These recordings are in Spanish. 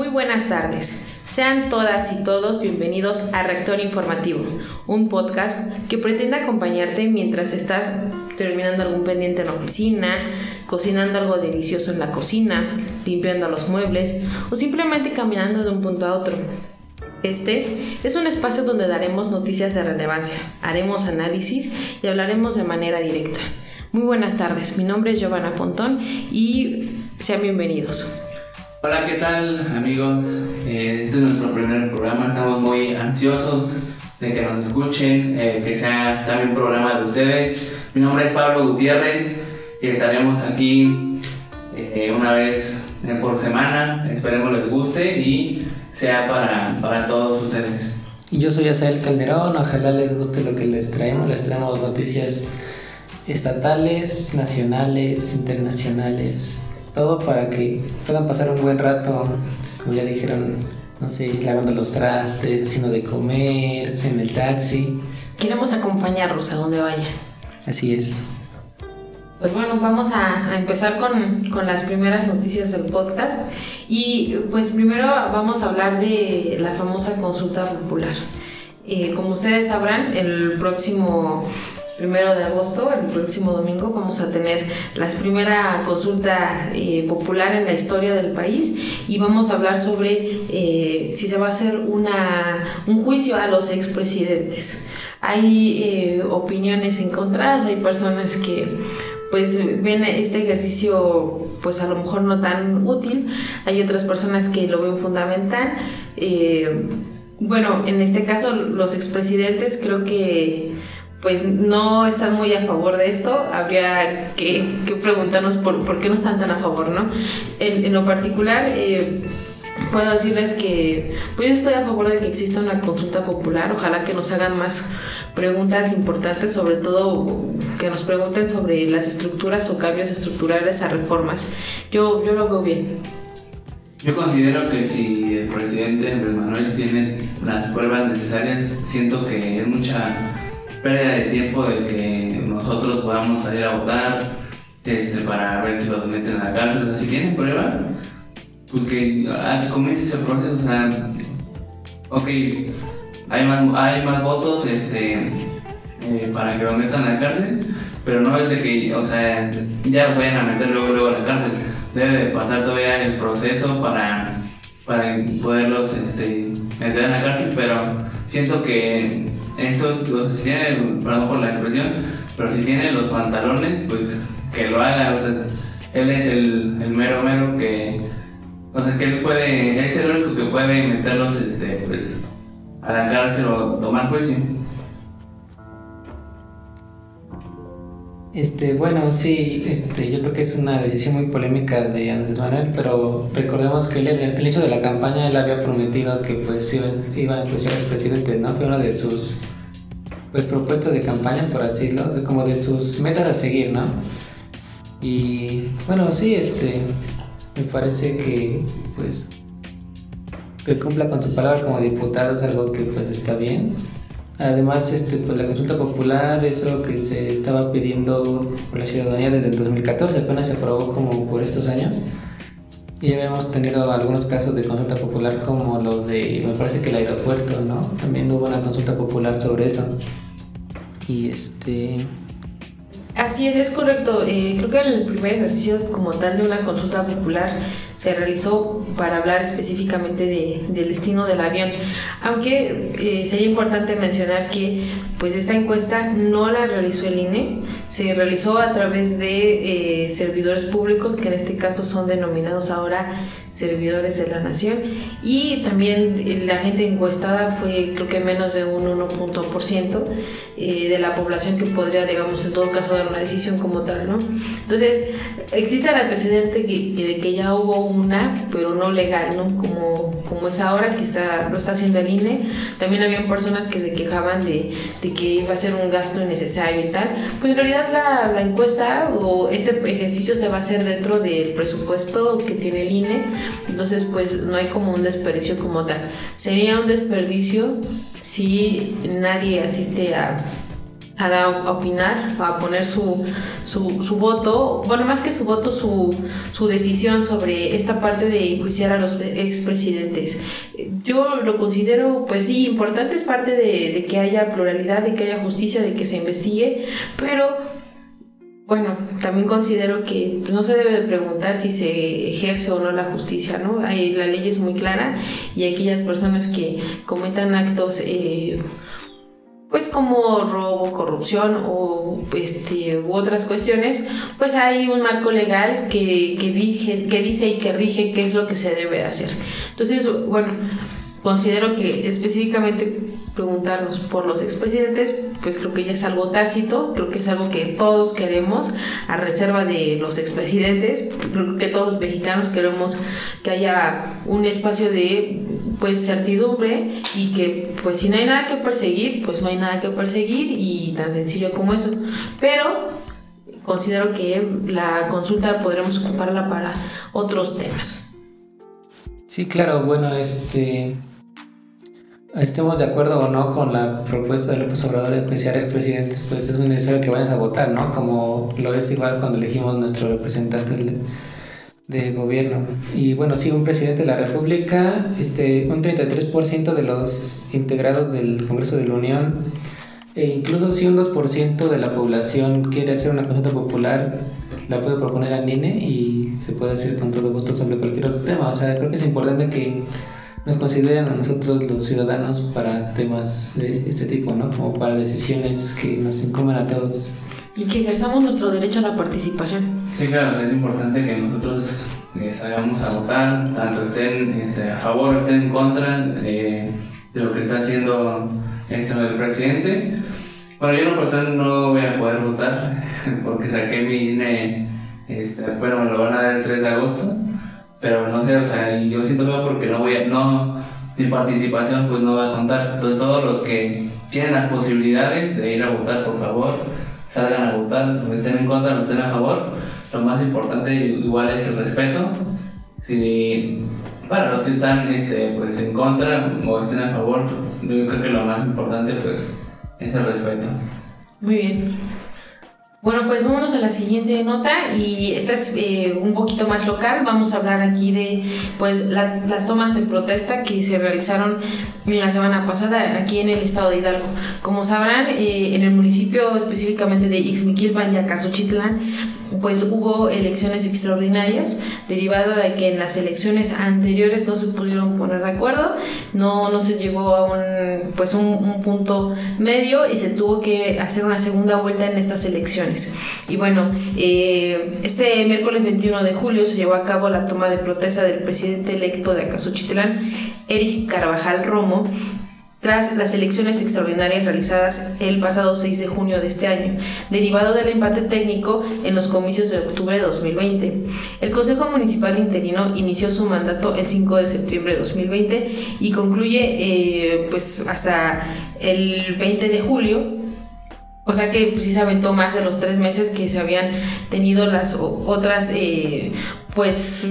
Muy buenas tardes. Sean todas y todos bienvenidos a Reactor Informativo, un podcast que pretende acompañarte mientras estás terminando algún pendiente en la oficina, cocinando algo delicioso en la cocina, limpiando los muebles o simplemente caminando de un punto a otro. Este es un espacio donde daremos noticias de relevancia, haremos análisis y hablaremos de manera directa. Muy buenas tardes, mi nombre es Giovanna Pontón y sean bienvenidos. Hola, ¿qué tal amigos? Eh, este es nuestro primer programa, estamos muy ansiosos de que nos escuchen, eh, que sea también un programa de ustedes. Mi nombre es Pablo Gutiérrez y estaremos aquí eh, una vez por semana, esperemos les guste y sea para, para todos ustedes. Yo soy Asael Calderón, ojalá les guste lo que les traemos, les traemos noticias estatales, nacionales, internacionales, todo para que puedan pasar un buen rato, como ya dijeron, no sé, lavando los trastes, haciendo de comer, en el taxi. Queremos acompañarlos a donde vayan. Así es. Pues bueno, vamos a, empezar con, con, las primeras noticias del podcast y pues primero vamos a hablar de la famosa consulta popular. Eh, como ustedes sabrán, el próximo primero de agosto, el próximo domingo, vamos a tener la primera consulta eh, popular en la historia del país y vamos a hablar sobre eh, si se va a hacer una, un juicio a los expresidentes. Hay eh, opiniones encontradas, hay personas que pues ven este ejercicio pues a lo mejor no tan útil, hay otras personas que lo ven fundamental. bueno, en este caso los expresidentes creo que pues no están muy a favor de esto, habría que, preguntarnos por, por, qué no están tan a favor, ¿no? En, lo particular, eh, puedo decirles que pues estoy a favor de que exista una consulta popular, ojalá que nos hagan más preguntas importantes, sobre todo que nos pregunten sobre las estructuras o cambios estructurales a reformas. Yo, yo lo veo bien. Yo considero que si el presidente Manuel tiene las pruebas necesarias, siento que es mucha pérdida de tiempo de que nosotros podamos salir a votar este, para ver si los meten en la cárcel. O si tienen pruebas, porque ah, comience ese proceso. O sea, ok, hay más, hay más votos este, eh, para que los metan en la cárcel, pero no es de que, o sea, ya lo vayan a meter luego, luego a la cárcel. Debe de pasar todavía el proceso para, para poderlos este, meter en la cárcel, pero siento que estos, si tiene, perdón por la expresión, pero si tiene los pantalones, pues que lo haga. O sea, él es el, el, mero mero que, o sea, que él puede, es el único que puede meterlos, este, pues, a la cárcel o tomar juicio. Este, bueno, sí, este, yo creo que es una decisión muy polémica de Andrés Manuel, pero recordemos que él, el hecho de la campaña él había prometido que pues iba, iba a influenciar al presidente, ¿no? Fue una de sus pues propuestas de campaña, por así decirlo, como de sus metas a seguir, ¿no? Y bueno, sí, este, me parece que pues que cumpla con su palabra como diputado es algo que pues está bien. Además, este, pues la consulta popular es algo que se estaba pidiendo por la ciudadanía desde el 2014, apenas se aprobó como por estos años. Y habíamos tenido algunos casos de consulta popular como lo de, me parece que el aeropuerto, ¿no? También hubo una consulta popular sobre eso. Y este... Así es, es correcto. Eh, creo que el primer ejercicio como tal de una consulta popular se realizó para hablar específicamente de, del destino del avión. Aunque eh, sería importante mencionar que pues esta encuesta no la realizó el INE, se realizó a través de eh, servidores públicos, que en este caso son denominados ahora servidores de la nación, y también la gente encuestada fue creo que menos de un 1% eh, de la población que podría, digamos, en todo caso dar una decisión como tal, ¿no? Entonces, existe el antecedente de que ya hubo una, pero no legal, ¿no? Como, como es ahora, que está, lo está haciendo el INE. También habían personas que se quejaban de, de que iba a ser un gasto innecesario y tal. Pues en realidad la, la, encuesta o este ejercicio se va a hacer dentro del presupuesto que tiene el INE. Entonces, pues no hay como un desperdicio como tal. Sería un desperdicio si nadie asiste a a, opinar, a poner su, su, su, voto, bueno, más que su voto, su, su decisión sobre esta parte de enjuiciar a los expresidentes. Yo lo considero, pues sí, importante, es parte de, que haya pluralidad, de que haya justicia, de que se investigue, pero bueno, también considero que no se debe de preguntar si se ejerce o no la justicia, ¿no? La ley es muy clara y aquellas personas que cometan actos eh, pues como robo, corrupción o este, u otras cuestiones, pues hay un marco legal que, que, que dice y que rige qué es lo que se debe hacer. Entonces, bueno, considero que específicamente preguntarnos por los expresidentes, pues creo que ya es algo tácito, creo que es algo que todos queremos, a reserva de los expresidentes, creo que todos los mexicanos queremos que haya un espacio de pues certidumbre y que pues si no hay nada que perseguir, pues no hay nada que perseguir y tan sencillo como eso. Pero considero que la consulta podremos ocuparla para otros temas. Sí, claro, bueno, este estemos de acuerdo o no con la propuesta de López Obrador de juiciar expresidentes, pues es necesario que vayas a votar, ¿no? Como lo es igual cuando elegimos nuestros representantes de, gobierno. Y bueno, sí, un presidente de la República, este, un 33% de los integrados del Congreso de la Unión, e incluso si un 2% de la población quiere hacer una consulta popular, la puede proponer al INE y se puede hacer con todo voto sobre cualquier otro tema. O sea, creo que es importante que nos consideren a nosotros los ciudadanos para temas de este tipo, ¿no? Como para decisiones que nos incumben a todos. Y que ejerzamos nuestro derecho a la participación. Sí, claro, es importante que nosotros eh, salgamos a votar, tanto estén este, a favor o estén en contra de lo que está haciendo esto el presidente. Bueno, yo no, por no voy a poder votar porque saqué mi INE, este, bueno, me lo van a dar el 3 de agosto pero no sé, o sea, yo siento que porque no voy a, no, mi participación pues no va a contar. Entonces todos los que tienen las posibilidades de ir a votar, por favor, salgan a votar, no estén en contra, no estén a favor. Lo más importante igual es el respeto. Si para los que están este, pues en contra o estén a favor, yo creo que lo más importante pues es el respeto. Muy bien. Bueno, pues vámonos a la siguiente nota y esta es eh, un poquito más local. Vamos a hablar aquí de pues las, las, tomas de protesta que se realizaron la semana pasada aquí en el estado de Hidalgo. Como sabrán, eh, en el municipio específicamente de Ixmiquilpan y Acasochitlán, pues hubo elecciones extraordinarias derivada de que en las elecciones anteriores no se pudieron poner de acuerdo, no, no se llegó a un pues un, un punto medio y se tuvo que hacer una segunda vuelta en estas elecciones. Y bueno, eh, este miércoles 21 de julio se llevó a cabo la toma de protesta del presidente electo de Acasochitlán, Eric Carvajal Romo, tras las elecciones extraordinarias realizadas el pasado 6 de junio de este año, derivado del empate técnico en los comicios de octubre de 2020. El Consejo Municipal Interino inició su mandato el 5 de septiembre de 2020 y concluye eh, pues hasta el 20 de julio o sea que pues, sí se aventó más de los tres meses que se habían tenido las otras eh, pues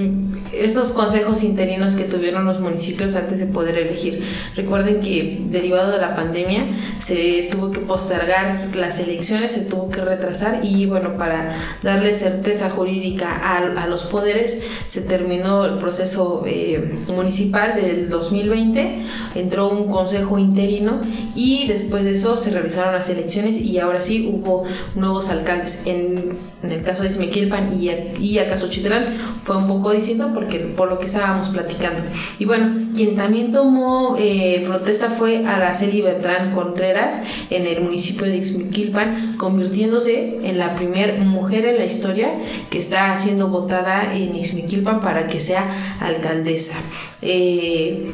estos consejos interinos que tuvieron los municipios antes de poder elegir. Recuerden que derivado de la pandemia se tuvo que postergar las elecciones, se tuvo que retrasar y bueno, para darle certeza jurídica a, los poderes se terminó el proceso eh, municipal del 2020, entró un consejo interino y después de eso se realizaron las elecciones y ahora sí hubo nuevos alcaldes. En, en el caso de Smequilpan y, y Acasochitlán fue un poco distinto porque por lo que estábamos platicando. Y bueno, quien también tomó eh, protesta fue Araceli Beltrán Contreras en el municipio de Ixmiquilpan, convirtiéndose en la primer mujer en la historia que está siendo votada en Ixmiquilpan para que sea alcaldesa. Eh,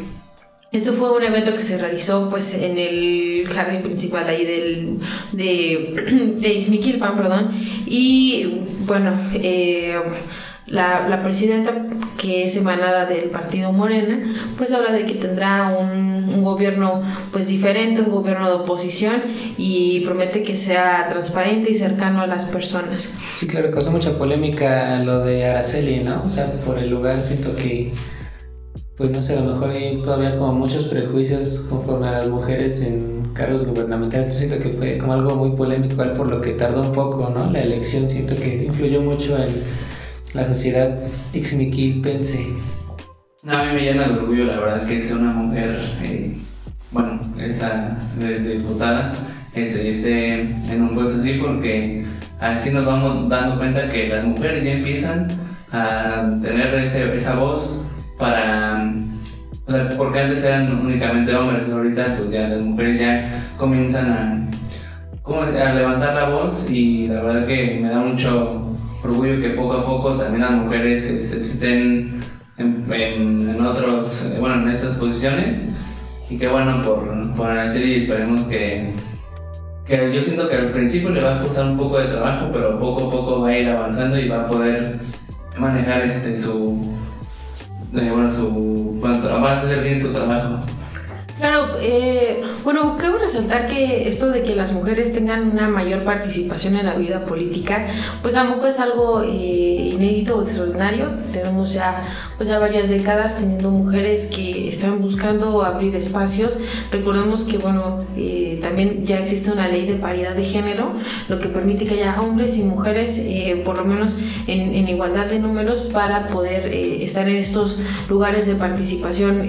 esto fue un evento que se realizó pues en el jardín principal ahí del, de, de perdón. Y bueno, eh, la, la, presidenta, que es emanada del partido Morena, pues habla de que tendrá un, un, gobierno pues diferente, un gobierno de oposición y promete que sea transparente y cercano a las personas. Sí, claro, causó mucha polémica lo de Araceli, ¿no? O sea, por el lugar siento que pues no sé, a lo mejor hay todavía como muchos prejuicios conforme a las mujeres en cargos gubernamentales. Siento que fue como algo muy polémico, por lo que tardó un poco, ¿no? La elección siento que influyó mucho en la sociedad pense. No, a mí me llena de orgullo, la verdad, que sea una mujer, eh, bueno, esta desde diputada, este, esté en un puesto así, porque así nos vamos dando cuenta que las mujeres ya empiezan a tener ese, esa voz para porque antes eran únicamente hombres, ahorita pues ya las mujeres ya comienzan a, a levantar la voz y la verdad que me da mucho orgullo que poco a poco también las mujeres este, estén en, en, otros, bueno, en estas posiciones. Y que bueno por, por hacer y esperemos que, que yo siento que al principio le va a costar un poco de trabajo, pero poco a poco va a ir avanzando y va a poder manejar este su bueno, su, va a hacer bien su trabajo. Claro, eh, bueno, quiero resaltar que esto de que las mujeres tengan una mayor participación en la vida política, pues tampoco es algo eh, inédito o extraordinario. Tenemos ya, pues ya varias décadas teniendo mujeres que están buscando abrir espacios. Recordemos que, bueno, eh, también ya existe una ley de paridad de género, lo que permite que haya hombres y mujeres, por lo menos en, en, igualdad de números, para poder estar en estos lugares de participación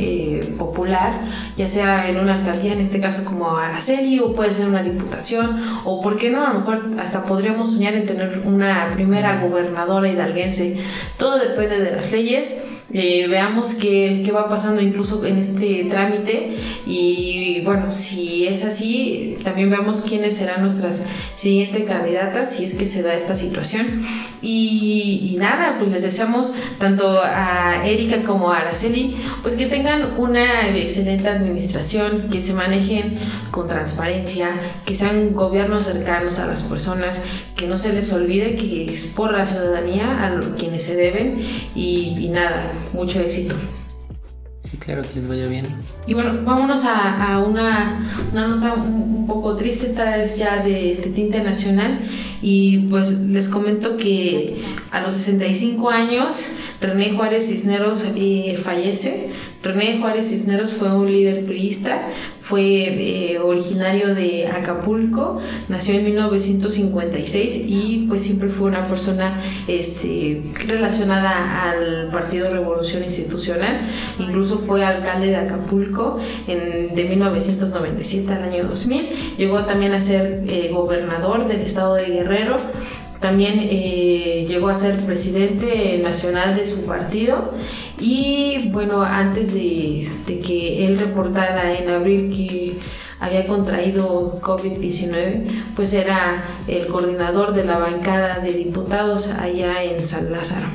popular, ya sea en una alcaldía, en este caso como Araceli, o puede ser una diputación, o por qué no, a lo mejor hasta podríamos soñar en tener una primera gobernadora hidalguense. Todo depende de las leyes eh, veamos qué, qué, va pasando incluso en este trámite y bueno, si es así, también veamos quiénes serán nuestras siguientes candidatas si es que se da esta situación. Y, nada, pues les deseamos tanto a Erika como a Araceli, pues que tengan una excelente administración, que se manejen con transparencia, que sean gobiernos cercanos a las personas, que no se les olvide que es por la ciudadanía a quienes se deben y, y nada, mucho éxito. Sí, claro, que les vaya bien. Y bueno, vámonos a, una, una, nota un, poco triste, esta vez ya de, de, tinte nacional. Y pues les comento que a los 65 años René Juárez Cisneros eh, fallece. René Juárez Cisneros fue un líder priista, fue eh, originario de Acapulco, nació en 1956 y pues siempre fue una persona este, relacionada al Partido Revolución Institucional, incluso fue alcalde de Acapulco en, de 1997 al año 2000, llegó también a ser eh, gobernador del estado de Guerrero, también eh, llegó a ser presidente nacional de su partido y bueno, antes de, que él reportara en abril que había contraído COVID-19, pues era el coordinador de la bancada de diputados allá en San Lázaro.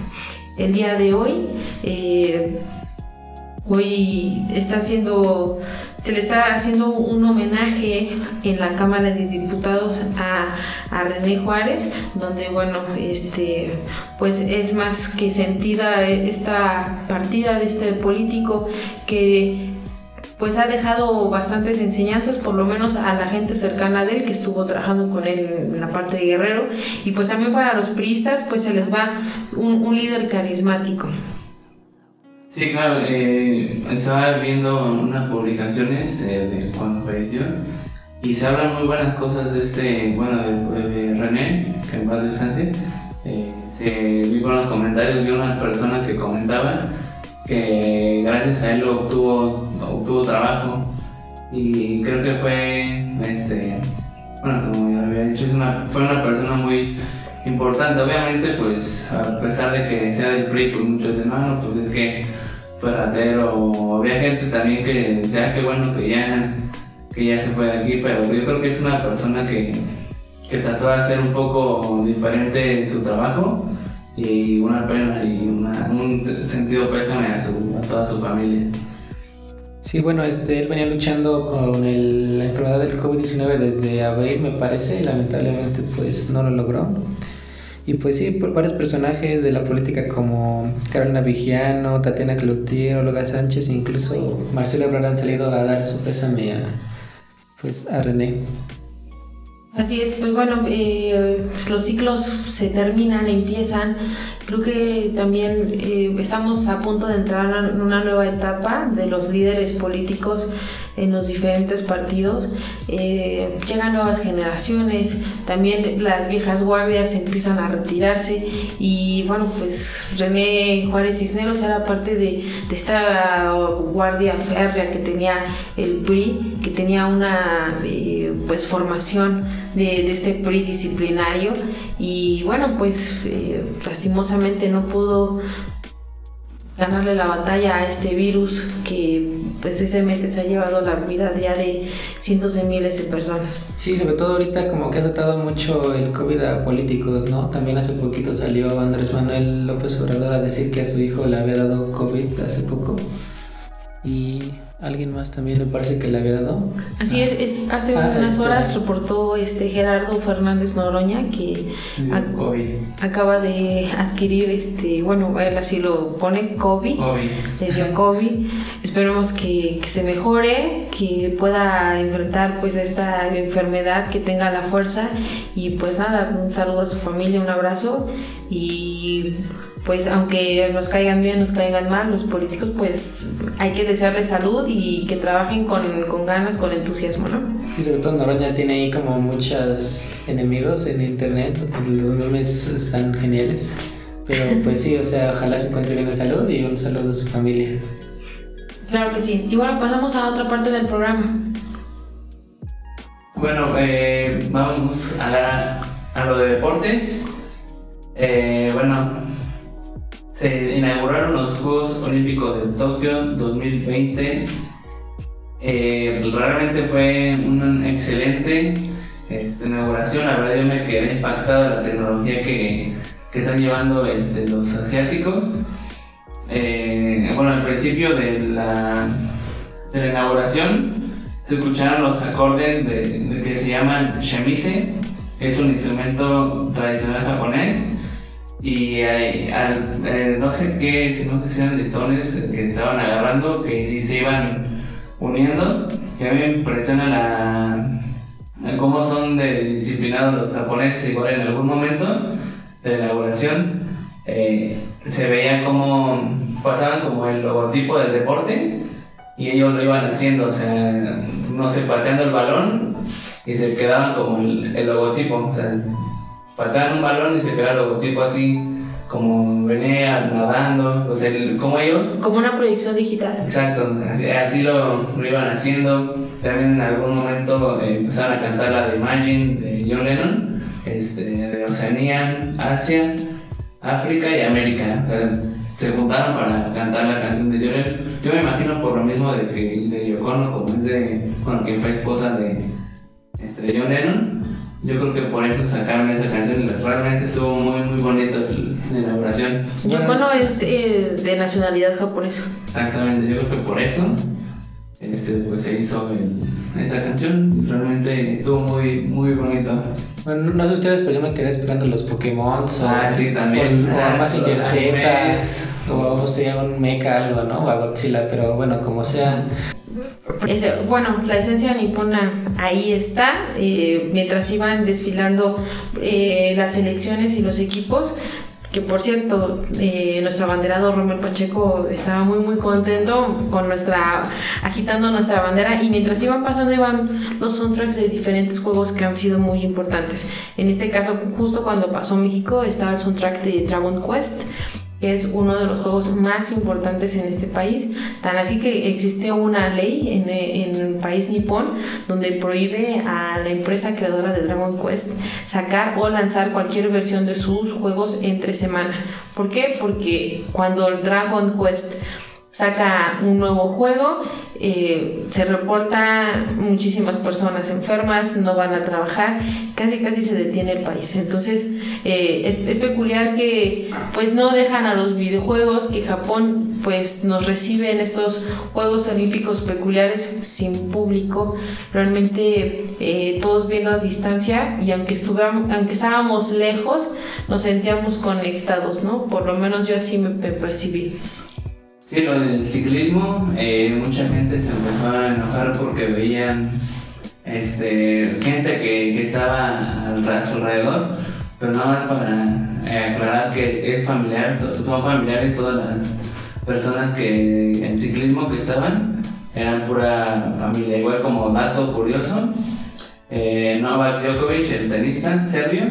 El día de hoy, eh, hoy está haciendo se le está haciendo un homenaje en la Cámara de Diputados a, René Juárez, donde bueno, este, pues es más que sentida esta partida de este político que pues ha dejado bastantes enseñanzas, por lo menos a la gente cercana de él que estuvo trabajando con él en la parte de Guerrero, y pues también para los priistas, pues se les va un, un líder carismático. Sí, claro, eh, estaba viendo unas publicaciones eh, de cuando falleció y se hablan muy buenas cosas de este, bueno, de, René, que en paz descanse. Eh, se vi buenos comentarios, vi una persona que comentaba que gracias a él obtuvo, obtuvo trabajo y creo que fue, este, bueno, como ya había dicho, es una, fue una persona muy importante. Obviamente, pues a pesar de que sea del PRI, pues muchos de mano, pues es que fue ratero, había gente también que decía que bueno que ya, que ya se fue de aquí, pero yo creo que es una persona que, que trató de hacer un poco diferente su trabajo y una pena y un sentido pésame a, su, a toda su familia. Sí, bueno, este, él venía luchando con la enfermedad del COVID-19 desde abril, me parece, y lamentablemente pues no lo logró. Y pues sí, por varios personajes de la política como Carolina Vigiano, Tatiana Cloutier, Olga Sánchez incluso Marcelo Ebrard han salido a dar su pésame a, pues, a René. Así es, pues bueno, eh, los ciclos se terminan, empiezan. Creo que también eh, estamos a punto de entrar en una nueva etapa de los líderes políticos en los diferentes partidos. Eh, llegan nuevas generaciones, también las viejas guardias empiezan a retirarse y bueno, pues René Juárez Cisneros era parte de, de esta guardia férrea que tenía el PRI, que tenía una pues formación de, este PRI disciplinario y bueno, pues eh, lastimosamente no pudo ganarle la batalla a este virus que precisamente se ha llevado la vida ya de cientos de miles de personas. Sí, sobre todo ahorita como que ha tratado mucho el COVID a políticos, ¿no? También hace poquito salió Andrés Manuel López Obrador a decir que a su hijo le había dado COVID hace poco. Y Alguien más también me parece que le había dado. Así es, es hace ah, unas este, horas reportó este Gerardo Fernández Noroña que acaba de adquirir este, bueno, él así lo pone COVID, le dio COVID. Esperemos que, que, se mejore, que pueda enfrentar pues esta enfermedad, que tenga la fuerza. Y pues nada, un saludo a su familia, un abrazo. Y pues aunque nos caigan bien, nos caigan mal, los políticos pues hay que desearles salud y que trabajen con, con ganas, con entusiasmo, ¿no? Y sobre todo Noroña tiene ahí como muchos enemigos en internet, los memes están geniales, pero pues sí, o sea, ojalá se encuentre bien de salud y un saludo a su familia. Claro que sí. Y bueno, pasamos a otra parte del programa. Bueno, eh, vamos a, la, a lo de deportes. Eh, bueno, se inauguraron los Juegos Olímpicos de Tokio 2020. Eh, realmente fue una excelente este, inauguración. La verdad, yo me quedé impactado la tecnología que, que están llevando este, los asiáticos. Eh, bueno, al principio de la, de la inauguración se escucharon los acordes de, que se llaman shamisen, es un instrumento tradicional japonés y eh, no sé qué, si no sé si eran listones que estaban agarrando, que se iban uniendo, que a mí me impresiona la, cómo son de disciplinados los japoneses, igual en algún momento de la elaboración eh, se veía como pasaban como el logotipo del deporte y ellos lo iban haciendo, o sea, no sé, pateando el balón y se quedaban como el, el logotipo, o sea, pateaban un balón y se quedaba el logotipo así, como venía nadando, o sea, como ellos. Como una proyección digital. Exacto, así, lo, lo, iban haciendo. También en algún momento eh, empezaron a cantar la de Imagine de John Lennon, este, de Oceanía, Asia, África y América. O sea, se juntaron para cantar la canción de Lennon. Yo me imagino por lo mismo de que de Yoko como es de, bueno, quien fue esposa de, este, de John Lennon yo creo que por eso sacaron esa canción. Realmente estuvo muy, muy bonito la inauguración. Yoko no es eh, de nacionalidad japonesa. Exactamente, yo creo que por eso este, pues se hizo esa canción. Realmente estuvo muy, muy bonito. Bueno, no sé ustedes, pero yo me quedé esperando los Pokémon. Ah, sí, también. O, ah, más Z, o sea, un mecha, algo, ¿no? O a Godzilla, pero bueno, como sea bueno, la esencia nipona ahí está. Eh, mientras iban desfilando eh, las selecciones y los equipos, que por cierto, eh, nuestro abanderado Romero Pacheco estaba muy muy contento con nuestra, agitando nuestra bandera y mientras iban pasando iban los soundtracks de diferentes juegos que han sido muy importantes. En este caso, justo cuando pasó México, estaba el soundtrack de Dragon Quest que es uno de los juegos más importantes en este país. Tan así que existe una ley en, el país nipón donde prohíbe a la empresa creadora de Dragon Quest sacar o lanzar cualquier versión de sus juegos entre semana. ¿Por qué? Porque cuando el Dragon Quest saca un nuevo juego, eh, se reporta muchísimas personas enfermas, no van a trabajar, casi casi se detiene el país. Entonces eh, es, peculiar que pues no dejan a los videojuegos, que Japón pues nos recibe en estos Juegos Olímpicos peculiares sin público, realmente eh, todos viendo a distancia y aunque, aunque estábamos lejos, nos sentíamos conectados, ¿no? Por lo menos yo así me percibí. Sí, lo del ciclismo, eh, mucha gente se empezó a enojar porque veían este, gente que, que estaba a su alrededor, pero nada más para eh, aclarar que es familiar, son familiares todas las personas que en ciclismo que estaban, eran pura familia, igual como dato curioso, eh, Novak Djokovic, el tenista serbio,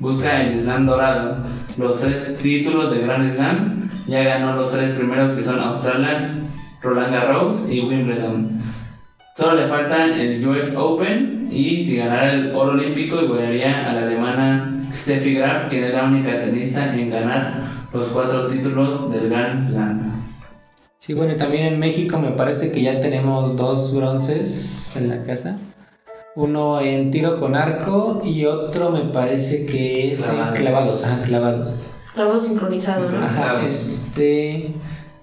busca el Slam dorado, los tres títulos de Grand Slam, ya ganó los tres primeros que son Australia, Roland Garros y Wimbledon. Solo le faltan el US Open y si ganara el oro olímpico igualaría a la alemana Steffi Graf, quien es la única tenista en ganar los cuatro títulos del Grand Slam. Sí, bueno, y también en México me parece que ya tenemos dos bronces en la casa. Uno en tiro con arco y otro me parece que es en Clavados. clavados. Ajá, clavados. Trabajo sincronizado, ¿no? Ajá, este.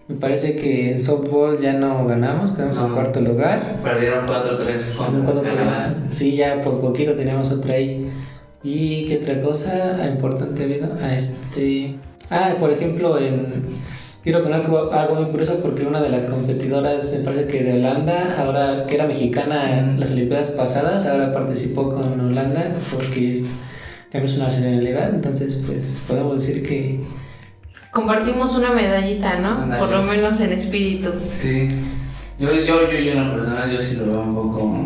Me parece que en softball ya no ganamos, quedamos en No. cuarto lugar. Perdieron 4-3 Con un contra cuatro, Canadá. tres. Sí, ya por poquito teníamos otra ahí. ¿Y qué otra cosa importante ha habido? Ah, este. Ah, por ejemplo, en tiro con arco, algo muy curioso porque una de las competidoras, me parece que de Holanda, ahora que era mexicana en las Olimpiadas pasadas, ahora participó con Holanda porque es- cambió su nacionalidad. Entonces, pues podemos decir que Compartimos una medallita, ¿no? Ándale. Por lo menos en espíritu. Sí. Yo, yo, yo, yo en lo personal, yo sí lo veo un poco...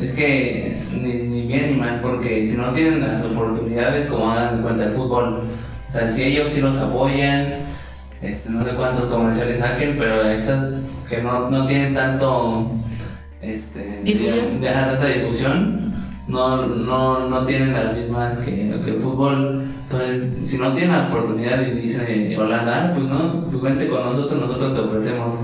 Es que ni, ni bien ni mal, porque si no tienen las oportunidades, como hagan de cuenta el fútbol, o sea, si ellos sí los apoyan, este, no sé cuántos comerciales saquen, pero estas que no, no tienen tanto... Este, Difusión. digamos, ajá, tanta difusión, no, no, no tienen las mismas que, el fútbol. Entonces, si no tienen la oportunidad y dice Holanda, "Ah, pues no, pues con nosotros, nosotros te ofrecemos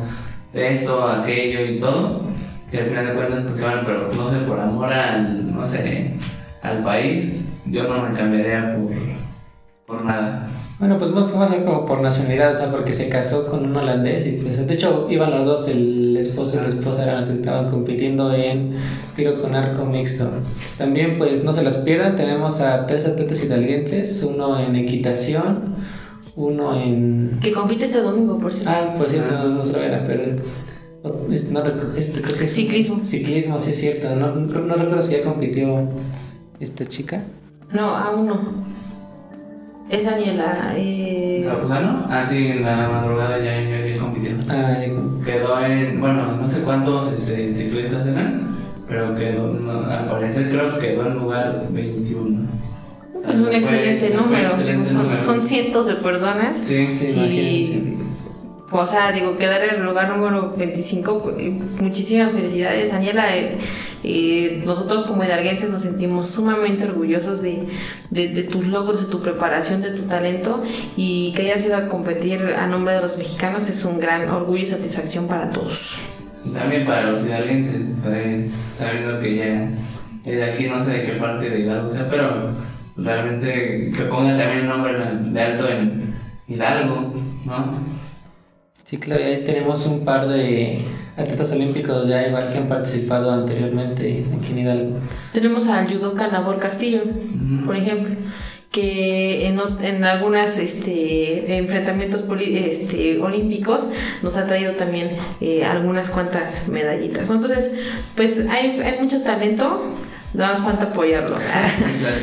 esto, aquello y todo, que al final de cuentas pues van, pero no sé, por amor al, no sé, al país, yo no me cambiaría por, por nada. Bueno, pues no fuimos a ver como por nacionalidad, o sea, porque se casó con un holandés y pues de hecho iban los dos, el esposo y la esposa eran los que estaban compitiendo en tiro con arco mixto. También pues no se los pierdan, tenemos a tres atletas hidalguenses, uno en equitación, uno en... Que compite este domingo, por cierto. Ah, por cierto, no, no se lo vayan a perder. Este, no, este creo que es... Ciclismo. Ciclismo, sí es cierto. No, no, no recuerdo si ya compitió esta chica. No, aún no. Es Daniela. Eh, ¿Capuzano? Ah, sí, en la madrugada ya, ya compitió. Ah, ya Quedó en, bueno, no sé cuántos este, ciclistas eran, pero quedó, no, al parecer creo que quedó en lugar 21. es un Fue- excelente fue número. excelente digo, son, número. son cientos de personas. Sí, Sí, Y- imagínense. O sea, digo, quedar en el lugar número 25, eh, muchísimas felicidades, Daniela. eh, eh, nosotros como hidalguenses nos sentimos sumamente orgullosos de, de, de tus logros, de tu preparación, de tu talento y que hayas ido a competir a nombre de los mexicanos es un gran orgullo y satisfacción para todos. Y también para los hidalguenses, pues, sabiendo que ya de aquí, no sé de qué parte de Hidalgo sea, pero realmente que ponga también el nombre de alto en Hidalgo, ¿no? Sí, claro, ahí tenemos un par de atletas olímpicos ya igual que han participado anteriormente aquí en Hidalgo. Tenemos al judoka Nabor Castillo, por ejemplo, que en, en algunos este, enfrentamientos poli- este, olímpicos nos ha traído también eh, algunas cuantas medallitas. Entonces, pues hay, hay mucho talento, nada más falta apoyarlo.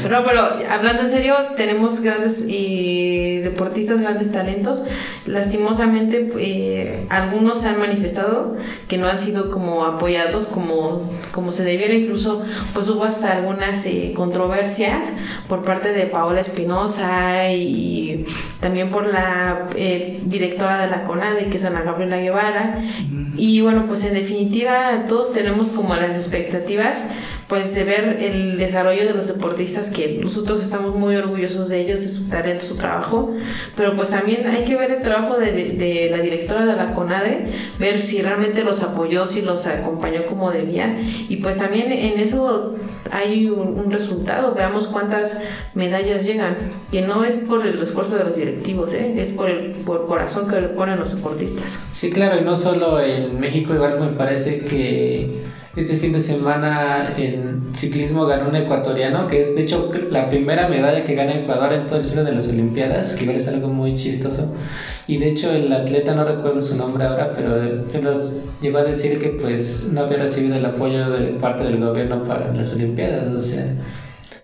Pero, pero hablando en serio, tenemos grandes eh, deportistas, grandes talentos. Lastimosamente, eh, algunos se han manifestado que no han sido como apoyados como, como se debiera. Incluso, pues hubo hasta algunas eh, controversias por parte de Paola Espinosa y también por la eh, directora de la CONADE, que es Ana Gabriela Guevara. Y bueno, pues en definitiva, todos tenemos como las expectativas pues de ver el desarrollo de los deportistas que nosotros estamos muy orgullosos de ellos, de su talento, su trabajo, pero pues también hay que ver el trabajo de, de la directora de la CONADE, ver si realmente los apoyó, si los acompañó como debía y pues también en eso hay un, un resultado, veamos cuántas medallas llegan, que no es por el esfuerzo de los directivos, ¿eh? es por el por corazón que le ponen los deportistas. Sí, claro, y no solo en México, igual me parece que Este fin de semana en ciclismo ganó un ecuatoriano, que es de hecho la primera medalla que gana Ecuador en todo el ciclo de las Olimpiadas, que igual es algo muy chistoso. Y de hecho el atleta, no recuerdo su nombre ahora, pero nos llegó a decir que pues no había recibido el apoyo de parte del gobierno para las Olimpiadas. O sea,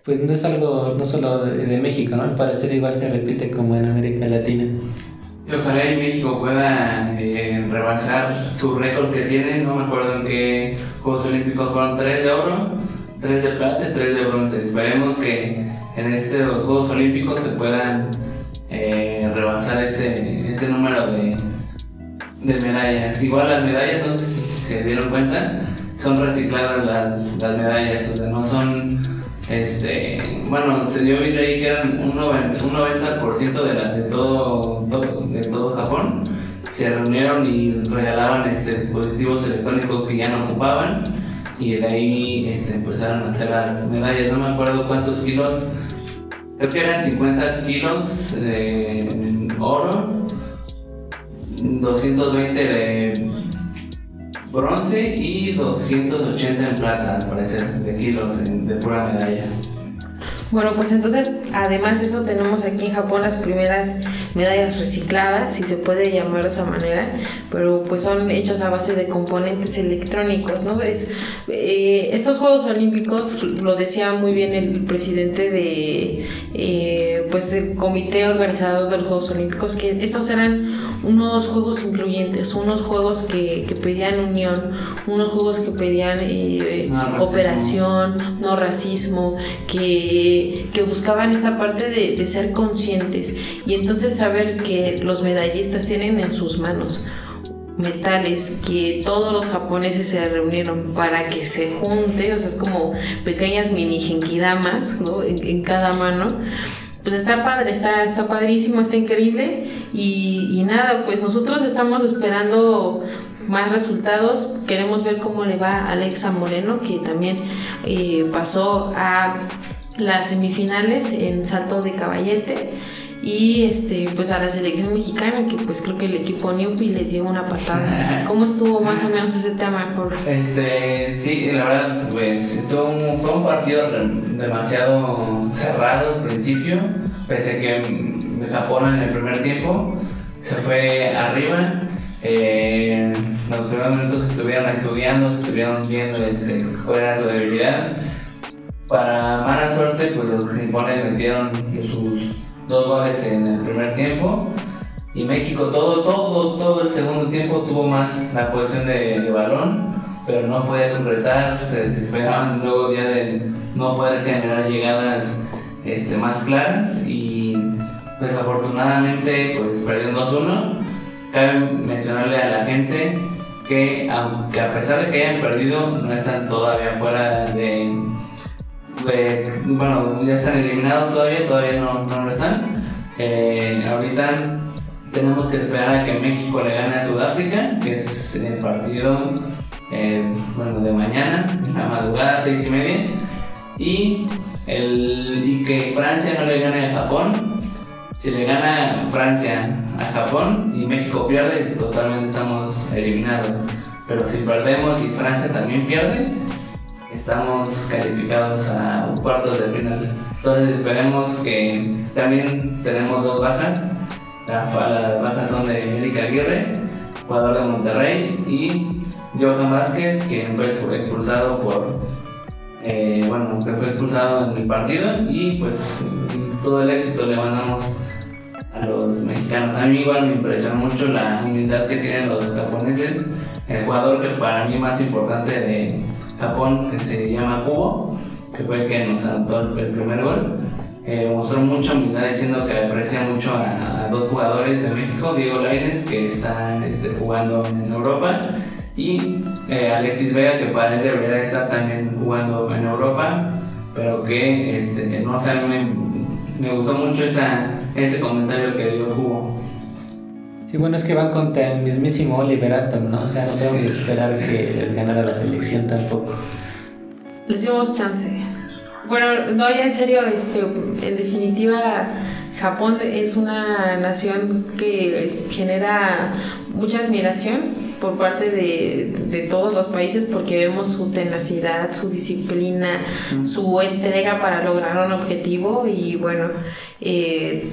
pues no es algo no solo de, México, ¿no? Al parecer igual se repite como en América Latina. Y ojalá en México pueda eh, rebasar su récord que tiene, no me acuerdo en qué Juegos Olímpicos fueron tres de oro, tres de plata y tres de bronce. Esperemos que en estos Juegos Olímpicos se puedan eh, rebasar este, este número de, de medallas. Igual las medallas, no sé si se dieron cuenta, son recicladas las, las medallas, o sea, no son este, bueno, se dio bien ahí que eran un 90%, un 90 de, la, de, todo, de todo Japón. Se reunieron y regalaban este, dispositivos electrónicos que ya no ocupaban y de ahí este, empezaron a hacer las medallas. No me acuerdo cuántos kilos, creo que eran 50 kilos de oro, 220 de bronce y 280 en plata, al parecer, de kilos de pura medalla. Bueno, pues entonces, además de eso, tenemos aquí en Japón las primeras medallas recicladas, si se puede llamar de esa manera, pero pues son hechos a base de componentes electrónicos, ¿no? Es, eh, estos Juegos Olímpicos, lo decía muy bien el presidente de, eh, pues, del comité organizador de los Juegos Olímpicos, que estos eran unos juegos incluyentes, unos juegos que, que pedían unión, unos juegos que pedían eh, operación, no racismo, que que, buscaban esta parte de, de ser conscientes y entonces saber que los medallistas tienen en sus manos metales que todos los japoneses se reunieron para que se junte, o sea, es como pequeñas mini genkidamas, ¿no? En, cada mano. Pues está padre, está, está padrísimo, está increíble y, y, nada, pues nosotros estamos esperando más resultados, queremos ver cómo le va a Alexa Moreno, que también eh, pasó a las semifinales en salto de caballete y este pues a la selección mexicana que pues creo que el equipo Newpi le dio una patada. ¿Cómo estuvo más o menos ese tema, por Este, sí, la verdad pues estuvo un, fue un partido demasiado cerrado al principio, pese a que Japón en el primer tiempo se fue arriba. Eh, los primeros minutos estuvieron estudiando, se estuvieron viendo este, cuál era su debilidad para mala suerte, pues los nipones metieron sus dos goles en el primer tiempo y México todo, todo, todo el segundo tiempo tuvo más la posición de, balón, pero no podía concretar, se desesperaban luego ya de no poder generar llegadas este, más claras y desafortunadamente pues perdieron 2-1. Cabe mencionarle a la gente que aunque a pesar de que hayan perdido no están todavía fuera de bueno, ya están eliminados todavía, todavía no, no lo están. Eh, ahorita tenemos que esperar a que México le gane a Sudáfrica, que es el partido eh, bueno, de mañana, la madrugada, seis y media, y, el, y que Francia no le gane a Japón. Si le gana Francia a Japón y México pierde, totalmente estamos eliminados. Pero si perdemos y Francia también pierde, estamos calificados a cuartos de final. Entonces esperemos que también tenemos dos bajas. Las bajas son de Erika Aguirre, jugador de Monterrey, y Johan Vázquez, quien fue expulsado por, eh, bueno, que fue expulsado en el partido y pues todo el éxito le mandamos a los mexicanos. A mí igual me impresiona mucho la humildad que tienen los japoneses. El jugador que para mí más importante de, Japón que se llama Cubo, que fue el que nos anotó el primer gol. Eh, mostró mucha humildad diciendo que aprecia mucho a, dos jugadores de México, Diego Lainez, que está este, jugando en Europa, y eh, Alexis Vega, que para él debería estar también jugando en Europa, pero que este, no sé, me, me gustó mucho esa, ese comentario que dio Cubo. Sí, bueno, es que van contra el mismísimo Oliver Atom, ¿no? O sea, no podemos esperar que ganara la selección tampoco. Les dimos chance. Bueno, no, ya en serio, este, en definitiva, Japón es una nación que genera mucha admiración por parte de, de, todos los países porque vemos su tenacidad, su disciplina, su entrega para lograr un objetivo y bueno, eh,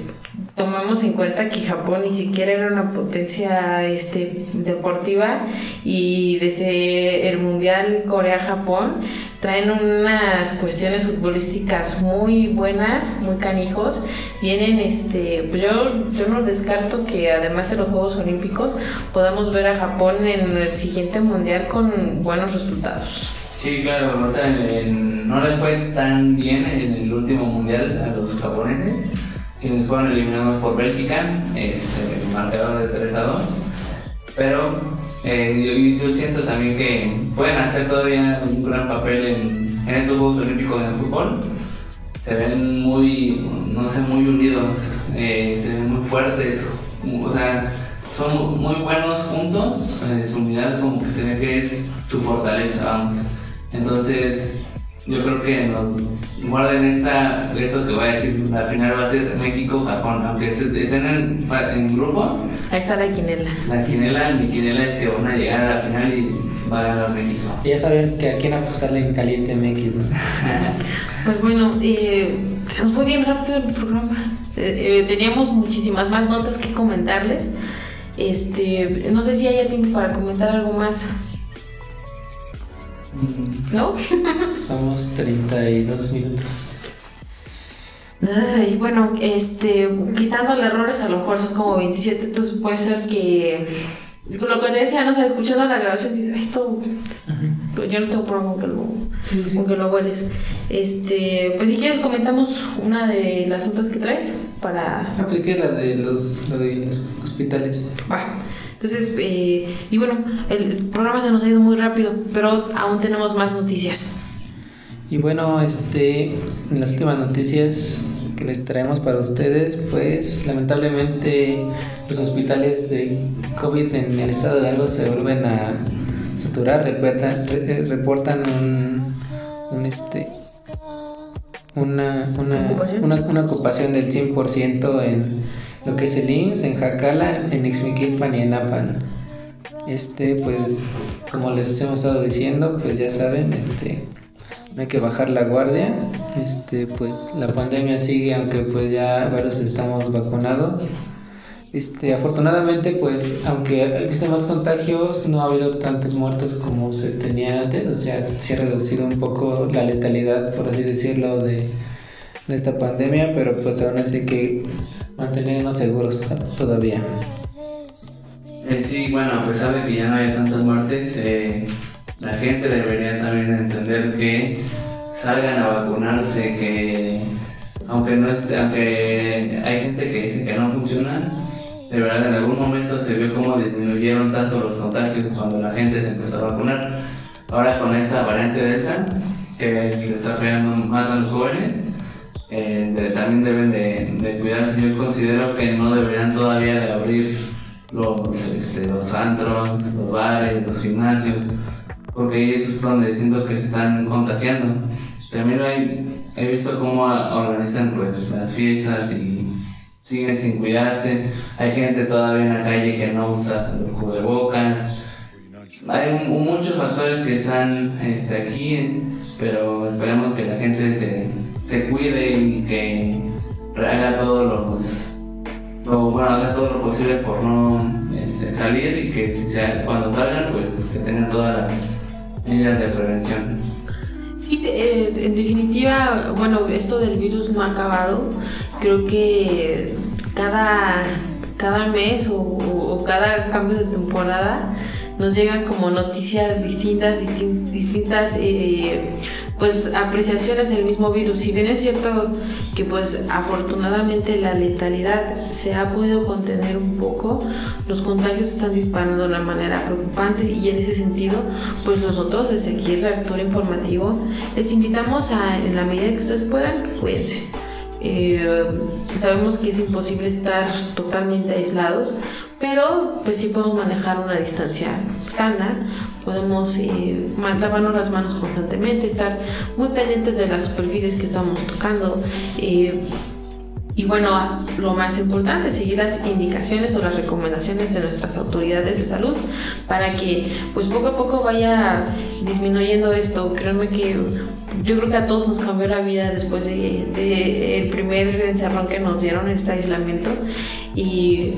tomamos en cuenta que Japón ni siquiera era una potencia este, deportiva y desde el Mundial Corea-Japón traen unas cuestiones futbolísticas muy buenas, muy canijos. Vienen, este, pues yo, yo no descarto que además de los Juegos Olímpicos podamos ver a Japón en el siguiente Mundial con buenos resultados. Sí, claro, no les fue tan bien en el último Mundial a los japoneses quienes fueron eliminados por Bélgica, este, marcador de 3 a 2. Pero eh, yo, siento también que pueden hacer todavía un gran papel en, en estos Juegos Olímpicos de fútbol. Se ven muy, no sé, muy unidos, eh, se ven muy fuertes, o sea, son muy buenos juntos, eh, su unidad como que se ve que es su fortaleza, vamos. Entonces, yo creo que nos guarden esta, esto que voy a decir, la final va a ser México-Japón, aunque estén en, en, grupos. Ahí está la quinela. La quinela, mi quinela es que van a llegar a la final y va a ganar México. ya saben que a quién apostarle en caliente MX, ¿no? pues bueno, eh, se nos fue bien rápido el programa. Eh, eh, teníamos muchísimas más notas que comentarles. Este, no sé si hay tiempo para comentar algo más. ¿No? Estamos 32 minutos. Ay, bueno, este, quitando errores, a lo mejor son como 27, entonces puede ser que lo que te decía, no sé, escuchando la grabación dices, esto, pues yo no tengo problema con que lo, sí, sí. Con que lo. Este, pues si quieres comentamos una de las otras que traes para... Aplique la de los, la de los hospitales. Va. Entonces, eh, y bueno, el programa se nos ha ido muy rápido, pero aún tenemos más noticias. Y bueno, este, en las últimas noticias que les traemos para ustedes, pues lamentablemente los hospitales de COVID en el estado de algo se vuelven a saturar, reportan, eh, reportan un, un este una, una, una, una ocupación del 100% en lo que es el IMSS, en Jacala, en Ixmiquilpan y en Apan. Este, pues, como les hemos estado diciendo, pues ya saben, este, no hay que bajar la guardia. Este, pues la pandemia sigue, aunque pues ya varios estamos vacunados. Este, afortunadamente, pues, aunque existen más contagios, no ha habido tantos muertos como se tenía antes. O sea, se ha reducido un poco la letalidad, por así decirlo, de, de esta pandemia, pero pues aún así que mantenernos seguros todavía. Eh, sí, bueno, a pesar de que ya no haya tantas muertes, eh, la gente debería también entender que salgan a vacunarse, que aunque no esté, aunque hay gente que dice que no funciona, de verdad en algún momento se vio cómo disminuyeron tanto los contagios cuando la gente se empezó a vacunar. Ahora con esta variante Delta, que se está pegando más a los jóvenes, eh, también deben de, cuidarse. Yo considero que no deberían todavía de abrir los, este, los antros, los bares, los gimnasios, porque ahí es donde siento que se están contagiando. También hay, he visto cómo organizan pues las fiestas y siguen sin cuidarse. Hay gente todavía en la calle que no usa los cubrebocas. Hay muchos factores que están este, aquí, pero esperemos que la gente se se cuide y que haga todo lo, bueno, haga todo lo posible por no este, salir y que si sea, cuando salgan, pues que tengan todas las medidas de prevención. Sí, eh, en definitiva, bueno, esto del virus no ha acabado. Creo que cada, cada mes o, cada cambio de temporada nos llegan como noticias distintas, distintas eh, pues apreciaciones del mismo virus. Si bien es cierto que pues afortunadamente la letalidad se ha podido contener un poco, los contagios están disparando de una manera preocupante y en ese sentido pues nosotros desde aquí el reactor informativo les invitamos a en la medida que ustedes puedan, cuídense. Eh, sabemos que es imposible estar totalmente aislados, pero pues sí podemos manejar una distancia sana, podemos eh, lavarnos las manos constantemente, estar muy pendientes de las superficies que estamos tocando. Eh, Y bueno, lo más importante, seguir las indicaciones o las recomendaciones de nuestras autoridades de salud para que pues poco a poco vaya disminuyendo esto. Créanme que yo creo que a todos nos cambió la vida después de, el primer encerrón que nos dieron, este aislamiento. Y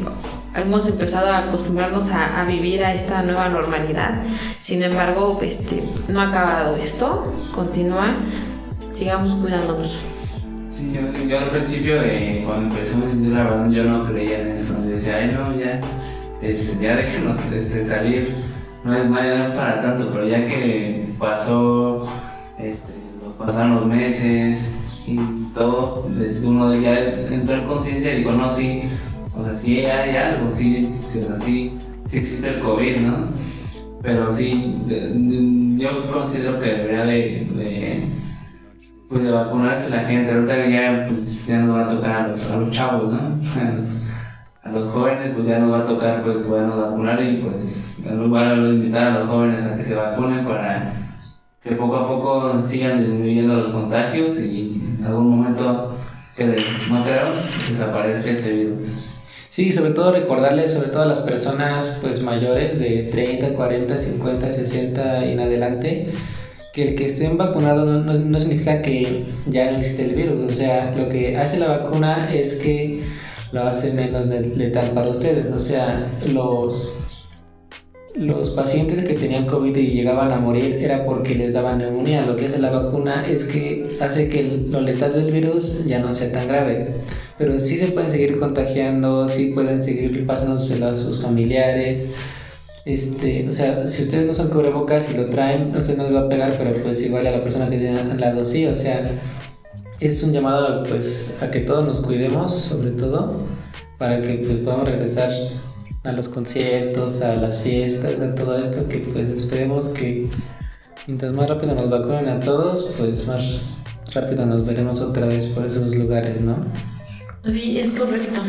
hemos empezado a acostumbrarnos a, a, vivir a esta nueva normalidad. Sin embargo, este, no ha acabado esto, continúa, sigamos cuidándonos. Sí, yo, al principio, de, cuando empezó la verdad, yo no creía en esto. Yo decía, ay, no, ya, este, ya déjenos este, salir, no es, no es para tanto, pero ya que pasó, este, pasaron los meses y todo, desde uno ya entró en conciencia y dijo, no, sí o sea, sí hay algo, sí, sí, existe el COVID, ¿no? Pero sí, yo considero que debería de, de, pues de vacunarse la gente. Ahorita ya, pues, ya nos va a tocar a los, chavos, ¿no? A los, jóvenes, pues ya nos va a tocar pues, podernos vacunar y pues en lugar de invitar a los jóvenes a que se vacunen para que poco a poco sigan disminuyendo los contagios y en algún momento que no creo desaparezca este virus. Sí, sobre todo recordarles, sobre todo a las personas pues mayores de 30, 40, 50, 60 y en adelante, que el que estén vacunados no, no, significa que ya no existe el virus. O sea, lo que hace la vacuna es que lo hace menos letal para ustedes. O sea, los, los pacientes que tenían COVID y llegaban a morir era porque les daban neumonía. Lo que hace la vacuna es que hace que lo letal del virus ya no sea tan grave pero sí se pueden seguir contagiando, sí pueden seguir pasándoselo a sus familiares. Este, o sea, si ustedes no son cubrebocas y lo traen, a usted no les va a pegar, pero pues igual a la persona que tiene al lado sí, o sea, es un llamado pues a que todos nos cuidemos, sobre todo, para que pues podamos regresar a los conciertos, a las fiestas, a todo esto, que pues esperemos que mientras más rápido nos vacunen a todos, pues más rápido nos veremos otra vez por esos lugares, ¿no? Sí, es correcto.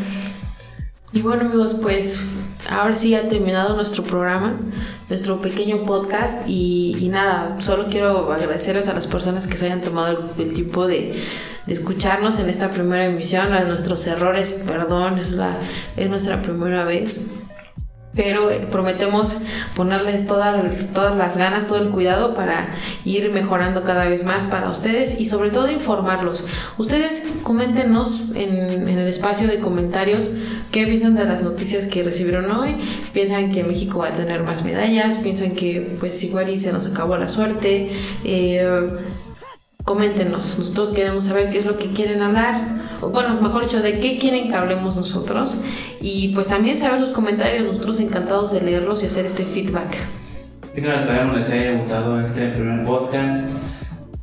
Y bueno amigos, pues ahora sí ha terminado nuestro programa, nuestro pequeño podcast y, nada, solo quiero agradecerles a las personas que se hayan tomado el, tiempo de, de, escucharnos en esta primera emisión, a nuestros errores, perdón, es, la, es nuestra primera vez pero prometemos ponerles todas las ganas, todo el cuidado para ir mejorando cada vez más para ustedes y sobre todo informarlos. Ustedes coméntenos en, en, el espacio de comentarios qué piensan de las noticias que recibieron hoy, piensan que México va a tener más medallas, piensan que pues igual y se nos acabó la suerte. Eh, coméntenos, nosotros queremos saber qué es lo que quieren hablar, o bueno, mejor dicho, de qué quieren que hablemos nosotros, y pues también saber sus comentarios, nosotros encantados de leerlos y hacer este feedback. esperamos les haya gustado este primer podcast,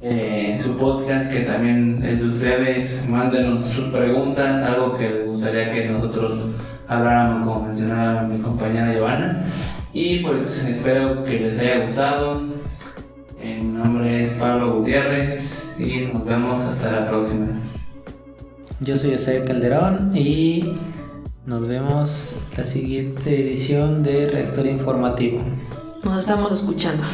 eh, su podcast que también es de ustedes, mándenos sus preguntas, algo que les gustaría que nosotros habláramos, como mencionaba mi compañera Giovanna, y pues espero que les haya gustado mi nombre es Pablo Gutiérrez y nos vemos hasta la próxima. Yo soy José Calderón y nos vemos la siguiente edición de Reactor Informativo. Nos estamos escuchando.